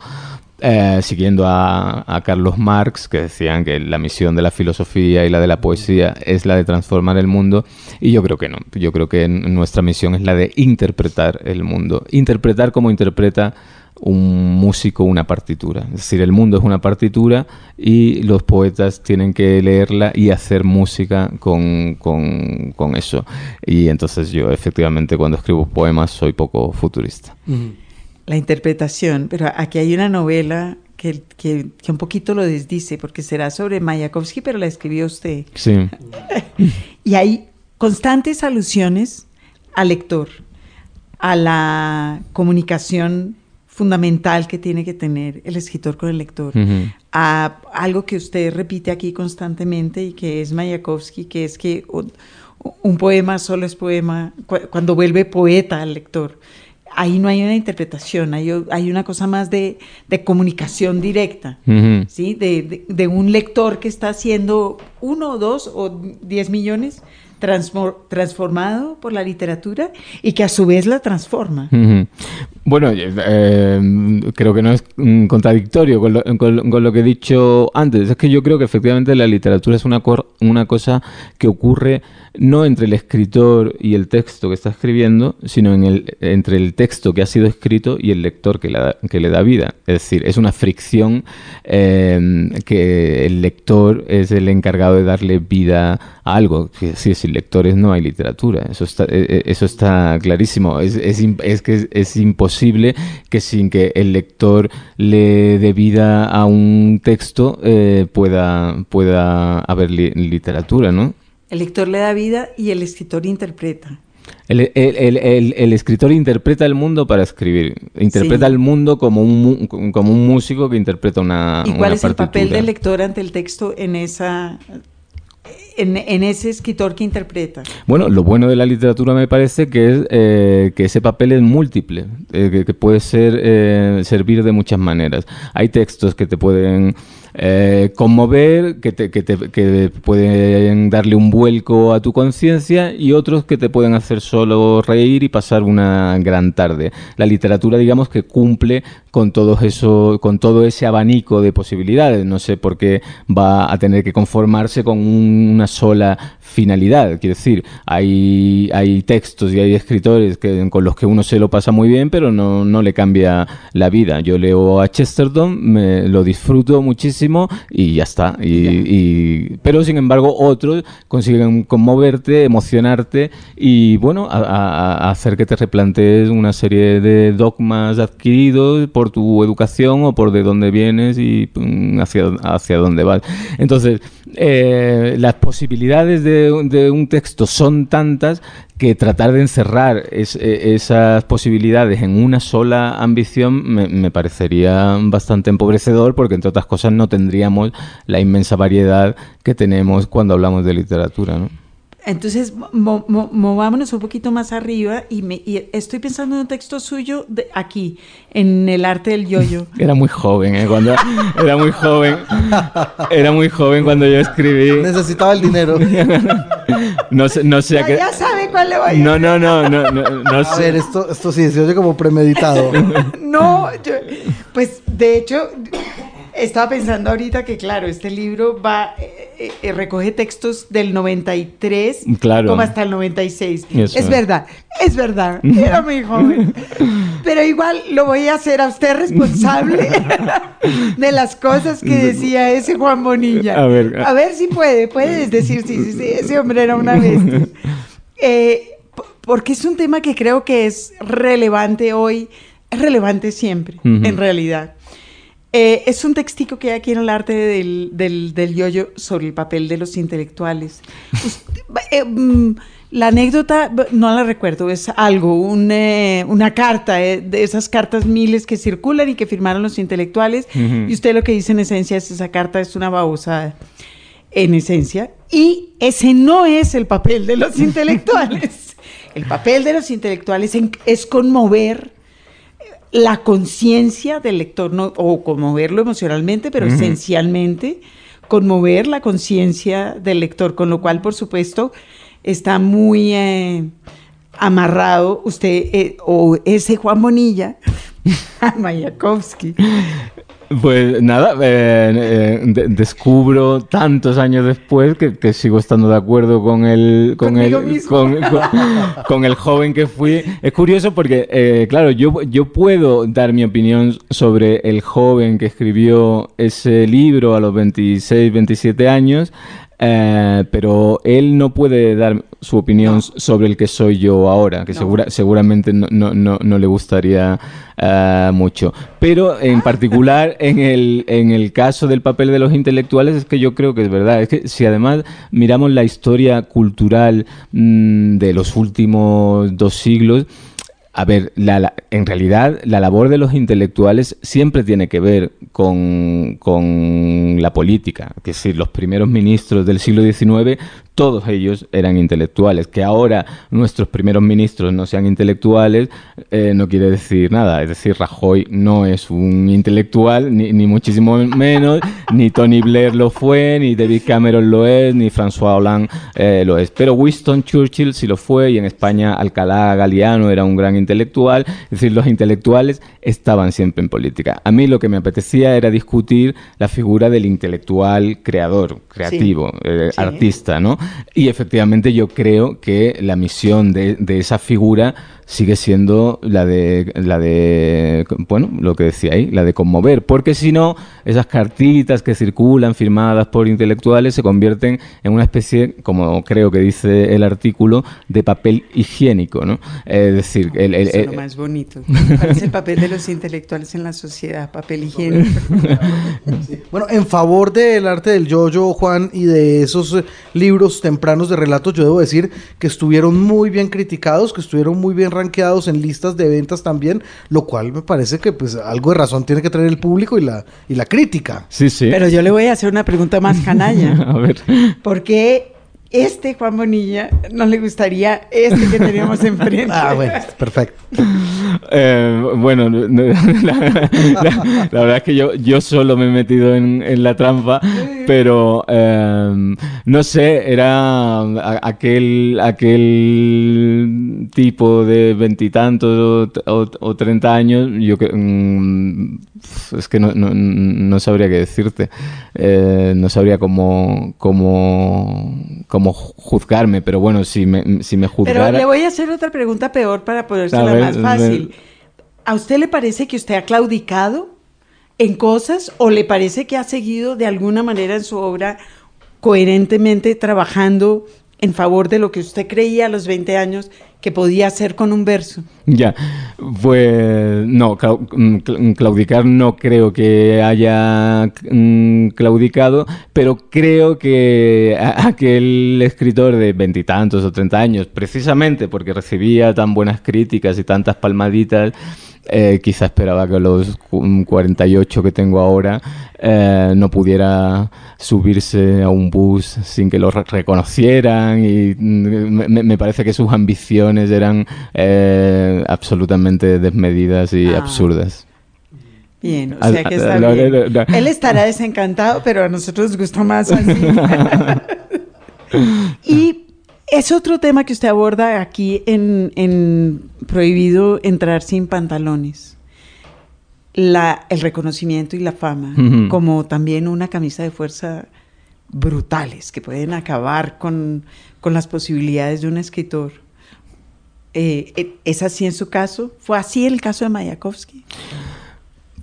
eh, siguiendo a, a Carlos Marx, que decían que la misión de la filosofía y la de la poesía es la de transformar el mundo, y yo creo que no. Yo creo que nuestra misión es la de interpretar el mundo. Interpretar como interpreta un músico una partitura. Es decir, el mundo es una partitura y los poetas tienen que leerla y hacer música con, con- con eso. Y entonces yo efectivamente cuando escribo poemas soy poco futurista. La interpretación, pero aquí hay una novela que, que, que un poquito lo desdice, porque será sobre Mayakovsky, pero la escribió usted. Sí. Y hay constantes alusiones al lector, a la comunicación fundamental que tiene que tener el escritor con el lector, Ujú. a algo que usted repite aquí constantemente y que es Mayakovsky, que es que un, poema solo es poema cu- cuando vuelve poeta al lector. Ahí no hay una interpretación, hay, hay una cosa más de, de comunicación directa. Ujú. ¿sí? De, de- de un lector que está siendo uno dos o diez millones transformado por la literatura y que a su vez la transforma. Bueno, eh, eh, creo que no es mm, contradictorio con lo, con- lo que he dicho antes. Es que yo creo que efectivamente la literatura es una, cosa que ocurre no entre el escritor y el texto que está escribiendo, sino entre el texto que ha sido escrito y el lector que le da, vida. Es decir, es una fricción eh, que el lector es el encargado de darle vida a algo. Decir, sin lectores no hay literatura. Eso está, eh, eh, eso está clarísimo. Es, es, que es, imposible que sin que el lector le dé vida a un texto eh, pueda, pueda haber li- literatura, ¿no? El lector le da vida y el escritor interpreta. El, el- el- el- escritor interpreta el mundo para escribir. Interpreta Sí. el mundo como un, como un músico que interpreta una ¿Y cuál una es el papel del lector ante el texto en esa en, ese escritor que interpreta? Bueno, lo bueno de la literatura me parece que es eh, que ese papel es múltiple, eh, que, que puede ser eh, servir de muchas maneras. Hay textos que te pueden eh, conmover, que, te, que, te- que pueden darle un vuelco a tu conciencia y otros que te pueden hacer solo reír y pasar una gran tarde. La literatura, digamos, que cumple con todo eso, con todo ese abanico de posibilidades. No sé por qué va a tener que conformarse con un- una sola finalidad. Quiero decir, hay, hay textos y hay escritores con los que uno se lo pasa muy bien, pero no, no le cambia la vida. Yo leo a Chesterton, me lo disfruto muchísimo y ya está. Y, y- pero sin embargo, otros consiguen conmoverte, emocionarte y bueno, a, a- a hacer que te replantees una serie de dogmas adquiridos por tu educación o por de dónde vienes y mm, hacia, hacia dónde vas. Entonces, eh, las posibilidades de, de un texto son tantas que tratar de encerrar es- eh, esas posibilidades en una sola ambición me, me parecería bastante empobrecedor porque entre otras cosas no tendríamos la inmensa variedad que tenemos cuando hablamos de literatura. ¿no? Entonces, mo- mo- movámonos un poquito más arriba y, me, y estoy pensando en un texto suyo de aquí, en el arte del yoyo. Era muy joven, ¿eh? Cuando, era muy joven. Era muy joven cuando yo escribí. Necesitaba el dinero. No sé, no sé a qué. ya sabe cuál le voy a No, no, no, no, no, no A sé. ver, esto, esto sí, se oye como premeditado. No, yo- pues de hecho estaba pensando ahorita que claro, este libro va eh, eh, recoge textos del 93 Claro. como hasta el 96. Eso. Es verdad, es verdad, era muy joven. Pero igual lo voy a hacer a usted responsable de las cosas que decía ese Juan Bonilla. A ver. a ver si puede, puedes decir sí, sí, sí, ese hombre era una bestia. Eh, porque es un tema que creo que es relevante hoy, es relevante siempre, en realidad. Eh, es un textico que hay aquí en el arte del, del, del yoyo sobre el papel de los intelectuales. Usted- eh, mm, la anécdota, no la recuerdo, es algo, un, eh, una carta, de esas cartas miles que circulan y que firmaron los intelectuales. Y usted lo que dice en esencia es esa carta es una babosada, en esencia. Y ese no es el papel de los intelectuales. El papel de los intelectuales en- es conmover la conciencia del lector, no, o conmoverlo emocionalmente, pero esencialmente conmover la conciencia del lector, con lo cual, por supuesto, está muy eh, amarrado usted, eh, o ese Juan Bonilla, a Mayakovsky. Pues nada, eh, eh, de- descubro tantos años después que, que sigo estando de acuerdo con el con el, con el joven que fui. Es curioso porque, eh, claro, yo, yo puedo dar mi opinión sobre el joven que escribió ese libro a los 26, 27 años. eh, pero él no puede dar su opinión sobre el que soy yo ahora, que No. segura- seguramente no, no, no, no le gustaría eh, mucho. Pero en particular en el, en el caso del papel de los intelectuales es que yo creo que es verdad. Es que si además miramos la historia cultural mm, de los últimos dos siglos, a ver, la- la- en realidad la labor de los intelectuales siempre tiene que ver con, con la política. Que si los primeros ministros del siglo XIX, todos ellos eran intelectuales. Que ahora nuestros primeros ministros no sean intelectuales eh, no quiere decir nada. Es decir, Rajoy no es un intelectual, ni, ni muchísimo menos, ni Tony Blair lo fue, ni David Cameron lo es, ni François Hollande eh, lo es. Pero Winston Churchill sí lo fue y en España Alcalá Galiano era un gran intelectual. Es decir, los intelectuales estaban siempre en política. A mí lo que me apetecía era discutir la figura del intelectual creador, creativo, eh, Sí. artista, ¿no? Y efectivamente yo creo que la misión de, esa figura sigue siendo la de la de bueno lo que decía ahí la de conmover porque si no esas cartitas que circulan firmadas por intelectuales se convierten en una especie como creo que dice el artículo de papel higiénico no es decir el, el- Eso es el- lo más bonito. ¿Cuál es el papel de los intelectuales en la sociedad? Papel higiénico. Bueno, en favor del arte del yoyo, Juan, y de esos libros tempranos de relatos, yo debo decir que estuvieron muy bien criticados, que estuvieron muy bien rankeados en listas de ventas también, lo cual me parece que pues algo de razón tiene que tener el público y la, y la crítica. sí sí Pero yo le voy a hacer una pregunta más canalla. a ver ¿Por qué este Juan Bonilla no le gustaría este que teníamos enfrente? Ah, bueno, perfecto. Eh, bueno, no- no- la, la- la verdad es que yo, yo solo me he metido en, en la trampa, pero eh, no sé, era aquel, aquel tipo de veintitantos o, o, o treinta años, yo que, mm, es que no, no, no sabría qué decirte, Eh, no sabría cómo, cómo, cómo juzgarme, pero bueno, si me, si me Pero juzgara... le voy a hacer otra pregunta peor para ver, más fácil. ¿A usted le parece que usted ha claudicado en cosas o le parece que ha seguido de alguna manera en su obra coherentemente trabajando en favor de lo que usted creía a los 20 años que podía hacer con un verso? Ya, pues no, mm, cl- claudicar no creo que haya mm, claudicado, pero creo que aquel escritor de veintitantos o treinta años, precisamente porque recibía tan buenas críticas y tantas palmaditas, eh, quizá esperaba que los cu- 48 que tengo ahora eh, no pudiera subirse a un bus sin que lo re- reconocieran y mm, me, me parece que sus ambiciones eran eh, absolutamente desmedidas y Ah. absurdas. Bien, o sea que está no, bien. no, no, no. Él estará desencantado, pero a nosotros nos gusta más así. y es otro tema que usted aborda aquí en, en Prohibido entrar sin pantalones. La, el reconocimiento y la fama, como también una camisa de fuerza brutales que pueden acabar con, con las posibilidades de un escritor. Eh, eh, ¿Es así en su caso? ¿Fue así el caso de Mayakovsky?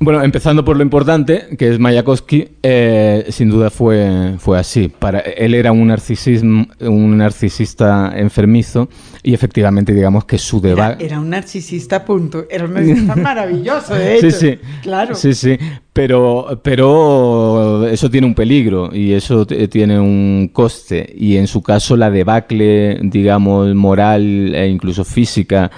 Bueno, empezando por lo importante, que es Mayakovsky, eh, sin duda fue, fue así. Para, él era un, narcisismo, un narcisista enfermizo y efectivamente digamos que su Era, debate... era un narcisista, punto. Era un narcisista maravilloso, de hecho. Sí, sí. Claro. Sí, sí. Pero, pero eso tiene un peligro y eso tiene un coste. Y en su caso, la debacle, digamos, moral e incluso física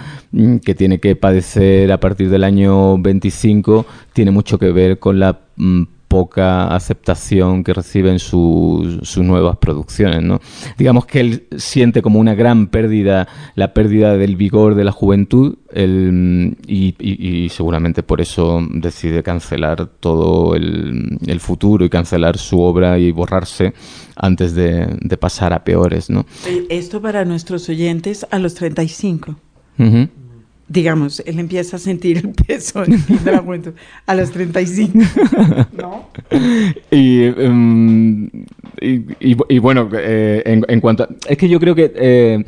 que tiene que padecer a partir del año 25 tiene mucho que ver con la mm, poca aceptación que reciben sus, sus nuevas producciones, ¿no? Digamos que él siente como una gran pérdida, la pérdida del vigor de la juventud, el- y, y- y seguramente por eso decide cancelar todo el, el futuro y cancelar su obra y borrarse antes de, de pasar a peores, ¿no? Esto para nuestros oyentes a los 35. Ujú. Digamos, él empieza a sentir el peso de la juventud a los 35. ¿No? Y, em, y, y- y bueno, eh, en, en cuanto a, Es que yo creo que eh,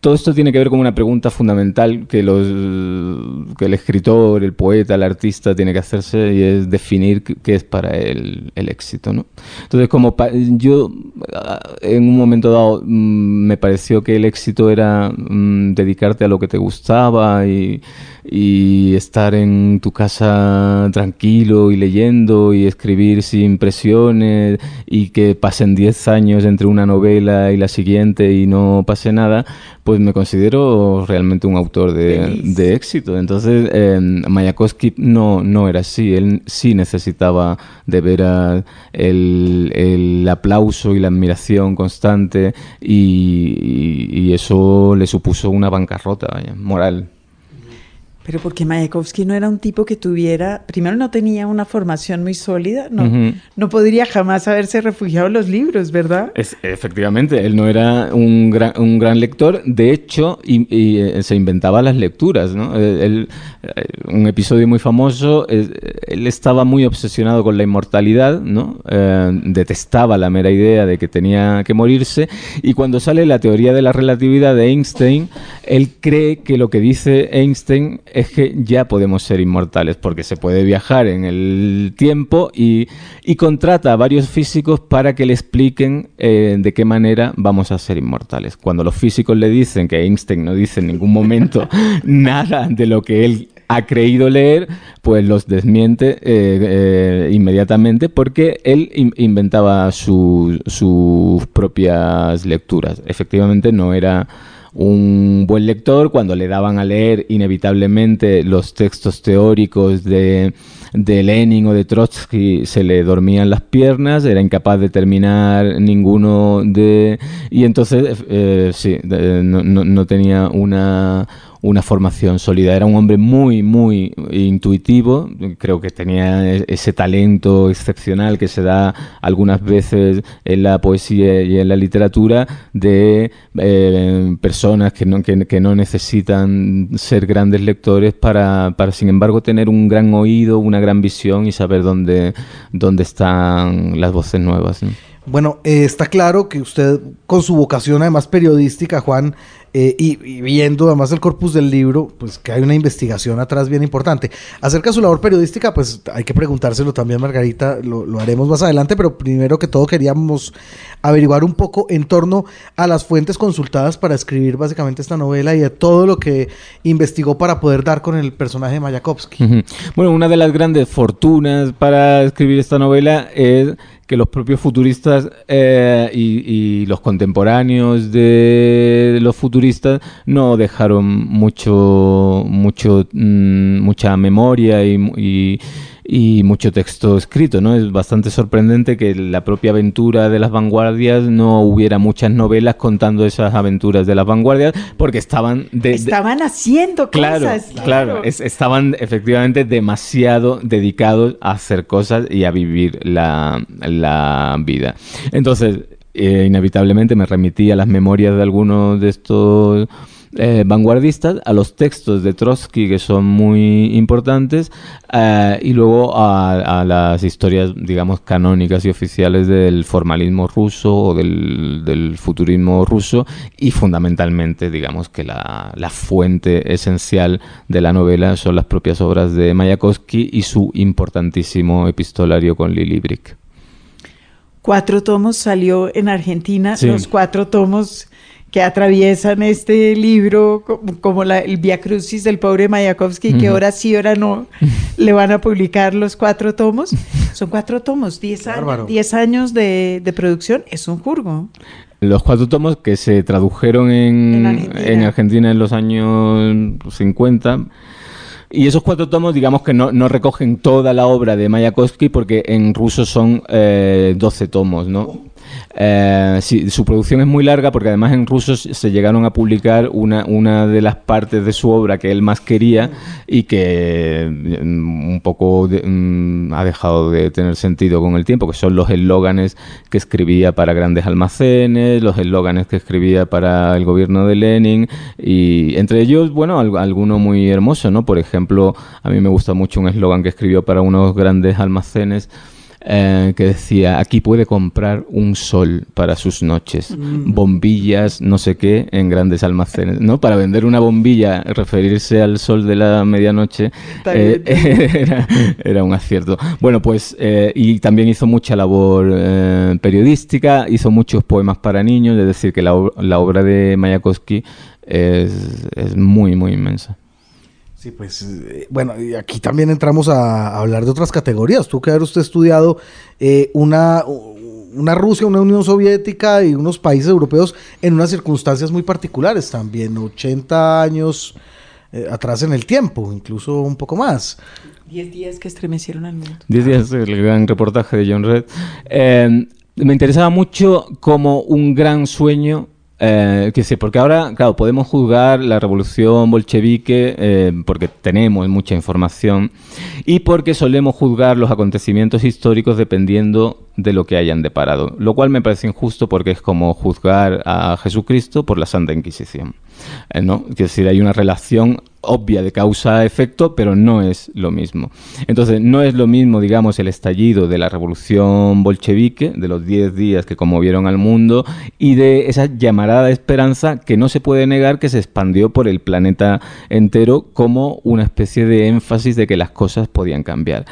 todo esto tiene que ver con una pregunta fundamental que, los, que el escritor, el poeta, el artista tiene que hacerse y es definir qué es para él el éxito, ¿no? Entonces, como yo ah, en un momento dado mm, me pareció que el éxito era mm, dedicarte a lo que te gustaba y, y estar en tu casa tranquilo y leyendo y escribir sin presiones y que pasen 10 años entre una novela y la siguiente y no pase nada, pues me considero realmente un autor de, de éxito. Entonces, eh, Mayakovsky no, no era así, él sí necesitaba de veras el, el aplauso y la admiración constante y, y- y eso le supuso una bancarrota vaya, moral. Pero porque Mayakovsky no era un tipo que tuviera, primero no tenía una formación muy sólida, no, Ujú. no podría jamás haberse refugiado en los libros, ¿verdad? Es, efectivamente, él no era un gran, un gran lector, de hecho, y, y, eh, se inventaba las lecturas. ¿no? Eh, él, eh, un episodio muy famoso, él estaba muy obsesionado con la inmortalidad, ¿no? Eh, detestaba la mera idea de que tenía que morirse, y cuando sale la teoría de la relatividad de Einstein, él cree que lo que dice Einstein es que ya podemos ser inmortales, porque se puede viajar en el tiempo y, y contrata a varios físicos para que le expliquen eh, de qué manera vamos a ser inmortales. Cuando los físicos le dicen que Einstein no dice en ningún momento nada de lo que él ha creído leer, pues los desmiente eh, eh, inmediatamente porque él in- inventaba su- sus propias lecturas. Efectivamente no era un buen lector cuando le daban a leer inevitablemente los textos teóricos de, de Lenin o de Trotsky se le dormían las piernas, era incapaz de terminar ninguno de... Y entonces, eh, sí, no, no- no tenía una, una formación sólida. Era un hombre muy, muy intuitivo. Creo que tenía e- ese talento excepcional que se da algunas veces en la poesía y en la literatura de eh, personas que no, que, que no necesitan ser grandes lectores para, para, sin embargo, tener un gran oído, una gran visión y saber dónde, dónde están las voces nuevas. ¿no? Bueno, eh, está claro que usted, con su vocación además periodística, Juan, eh, y, viendo además el corpus del libro, pues que hay una investigación atrás bien importante. Acerca de su labor periodística, pues hay que preguntárselo también, Margarita, lo, lo haremos más adelante, pero primero que todo queríamos averiguar un poco en torno a las fuentes consultadas para escribir básicamente esta novela y a todo lo que investigó para poder dar con el personaje de Mayakovsky. Bueno, una de las grandes fortunas para escribir esta novela es que los propios futuristas eh, y, y los contemporáneos de los futuristas no dejaron mucho, mucho, mm, mucha memoria y, y- y mucho texto escrito, ¿no? Es bastante sorprendente que la propia aventura de las vanguardias no hubiera muchas novelas contando esas aventuras de las vanguardias porque estaban de- Estaban haciendo Claro, cosas. claro, es- estaban efectivamente demasiado dedicados a hacer cosas y a vivir la, la vida. Entonces, eh, inevitablemente me remití a las memorias de algunos de estos eh, vanguardistas, a los textos de Trotsky, que son muy importantes, eh, y luego a, las historias, digamos, canónicas y oficiales del formalismo ruso o del, del futurismo ruso, y fundamentalmente, digamos, que la, la fuente esencial de la novela son las propias obras de Mayakovsky y su importantísimo epistolario con Lili Brick. Cuatro tomos salió en Argentina, Sí. los cuatro tomos que atraviesan este libro, co- como la, el Via Crucis del pobre Mayakovsky, que ahora sí, ahora no, le van a publicar los cuatro tomos. Son cuatro tomos, diez años, diez años de, de producción, es un jurgo. Los cuatro tomos que se tradujeron en, En Argentina. en Argentina en los años 50. Y esos cuatro tomos, digamos que no, no recogen toda la obra de Mayakovsky porque en ruso son eh, 12 tomos, ¿no? Eh, su producción es muy larga porque además en ruso se llegaron a publicar una, una de las partes de su obra que él más quería y que mm, un poco de- mm, ha dejado de tener sentido con el tiempo, que son los eslóganes que escribía para grandes almacenes, los eslóganes que escribía para el gobierno de Lenin y entre ellos, bueno, al- alguno muy hermoso, ¿no? Por ejemplo, a mí me gusta mucho un eslogan que escribió para unos grandes almacenes eh, que decía, aquí puede comprar un sol para sus noches, bombillas, no sé qué, en grandes almacenes, ¿no? Para vender una bombilla, referirse al sol de la medianoche, eh, era, era un acierto. Bueno, pues, eh, y también hizo mucha labor periodística, hizo muchos poemas para niños, es decir, que la, la obra de Mayakovsky es, es muy, muy inmensa. Sí, pues eh, bueno, y aquí también entramos a hablar de otras categorías. Tú que haber usted estudiado eh, una, una Rusia, una Unión Soviética y unos países europeos en unas circunstancias muy particulares también, 80 años eh, atrás en el tiempo, incluso un poco más. Diez días que estremecieron al mundo. Diez días, el gran reportaje de John Red. Eh, me interesaba mucho como un gran sueño. Eh, que porque ahora, claro, podemos juzgar la revolución bolchevique eh, porque tenemos mucha información y porque solemos juzgar los acontecimientos históricos dependiendo de lo que hayan deparado, lo cual me parece injusto porque es como juzgar a Jesucristo por la Santa Inquisición. Eh, ¿no? Es decir, hay una relación obvia de causa-efecto, pero no es lo mismo. Entonces, no es lo mismo, digamos, el estallido de la revolución bolchevique, de los 10 días que conmovieron al mundo, y de esa llamarada de esperanza que no se puede negar que se expandió por el planeta entero como una especie de énfasis de que las cosas podían cambiar.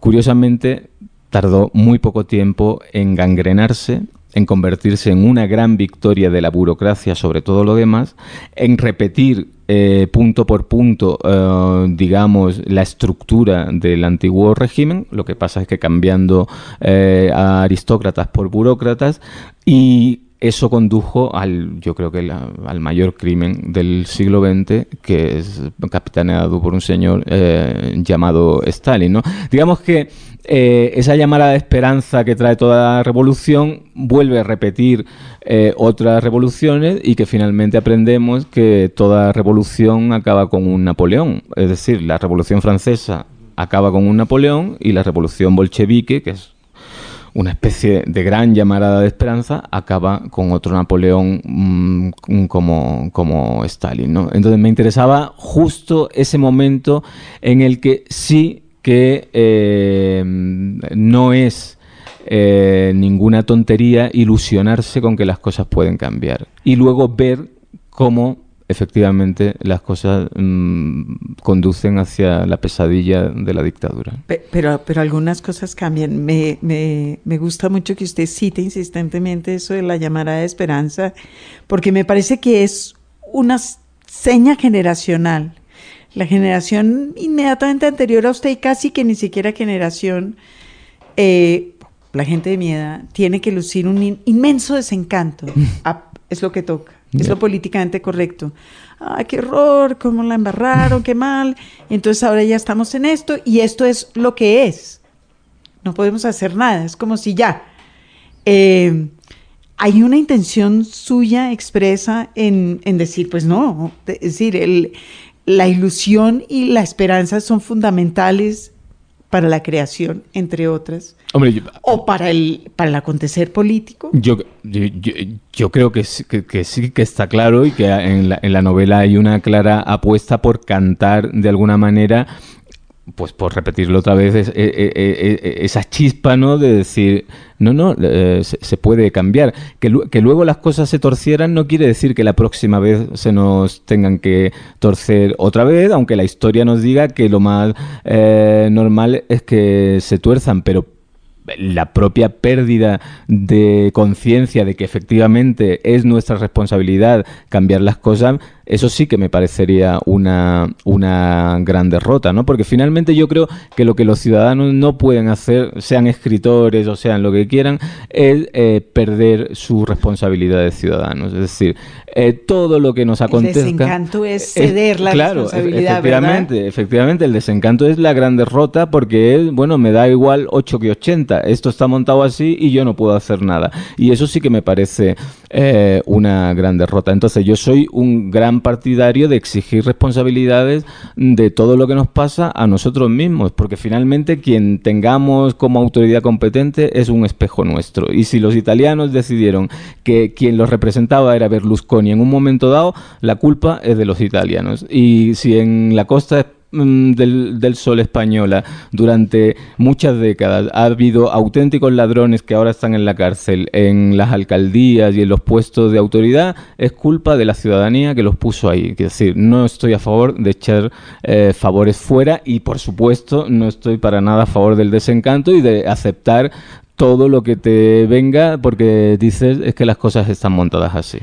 Curiosamente, tardó muy poco tiempo en gangrenarse, en convertirse en una gran victoria de la burocracia sobre todo lo demás, en repetir eh, punto por punto, eh, digamos, la estructura del antiguo régimen, lo que pasa es que cambiando eh, a aristócratas por burócratas y eso condujo al, yo creo que la- al mayor crimen del siglo XX, que es capitaneado por un señor eh, llamado Stalin. ¿no? Digamos que eh, esa llamada de esperanza que trae toda revolución vuelve a repetir eh, otras revoluciones y que finalmente aprendemos que toda revolución acaba con un Napoleón. Es decir, la revolución francesa acaba con un Napoleón y la revolución bolchevique, que es una especie de gran llamarada de esperanza, acaba con otro Napoleón mm, como, como Stalin. ¿no? Entonces me interesaba justo ese momento en el que sí que eh, no es eh, ninguna tontería ilusionarse con que las cosas pueden cambiar. Y luego ver cómo efectivamente las cosas mm, conducen hacia la pesadilla de la dictadura. Pe- Pero, pero algunas cosas cambian. Me, me, me gusta mucho que usted cite insistentemente eso de la llamada de esperanza, porque me parece que es una seña generacional. La generación inmediatamente anterior a usted y casi que ni siquiera generación, eh, la gente de mi edad, tiene que lucir un in- inmenso desencanto. Ah, es lo que toca, es lo políticamente correcto. Ay, qué horror, cómo la embarraron, qué mal. Entonces ahora ya estamos en esto y esto es lo que es. No podemos hacer nada, es como si ya. Eh, hay una intención suya expresa en, en decir, pues no, es decir, el- la ilusión y la esperanza son fundamentales para la creación, entre otras. ¿O para el, para el acontecer político? Yo, yo, creo que, que, sí, que está claro y que en la, en la novela hay una clara apuesta por cantar de alguna manera pues por repetirlo otra vez, es, esa chispa, ¿no? De decir, no, no, se, puede cambiar. Que, que, luego las cosas se torcieran no quiere decir que la próxima vez se nos tengan que torcer otra vez, aunque la historia nos diga que lo más normal es que se tuerzan, pero la propia pérdida de conciencia de que efectivamente es nuestra responsabilidad cambiar las cosas, eso sí que me parecería una, una gran derrota, ¿no? Porque finalmente yo creo que lo que los ciudadanos no pueden hacer, sean escritores o sean lo que quieran, es eh, perder su responsabilidad de ciudadanos. Es decir, eh, todo lo que nos acontezca... El desencanto es ceder la claro, responsabilidad, efectivamente, efectivamente, el desencanto es la gran derrota porque, es, bueno, me da igual 8 que 80. Esto está montado así y yo no puedo hacer nada. Y eso sí que me parece eh, una gran derrota. Entonces yo soy un gran partidario de exigir responsabilidades de todo lo que nos pasa a nosotros mismos, porque finalmente quien tengamos como autoridad competente es un espejo nuestro. Y si los italianos decidieron que quien los representaba era Berlusconi en un momento dado, la culpa es de los italianos. Y si en la costa Mm, del, Sol española durante muchas décadas ha habido auténticos ladrones que ahora están en la cárcel, en las alcaldías y en los puestos de autoridad, es culpa de la ciudadanía que los puso ahí. Es decir, no estoy a favor de echar eh, favores fuera y por supuesto no estoy para nada a favor del desencanto y de aceptar todo lo que te venga porque dices es que las cosas están montadas así.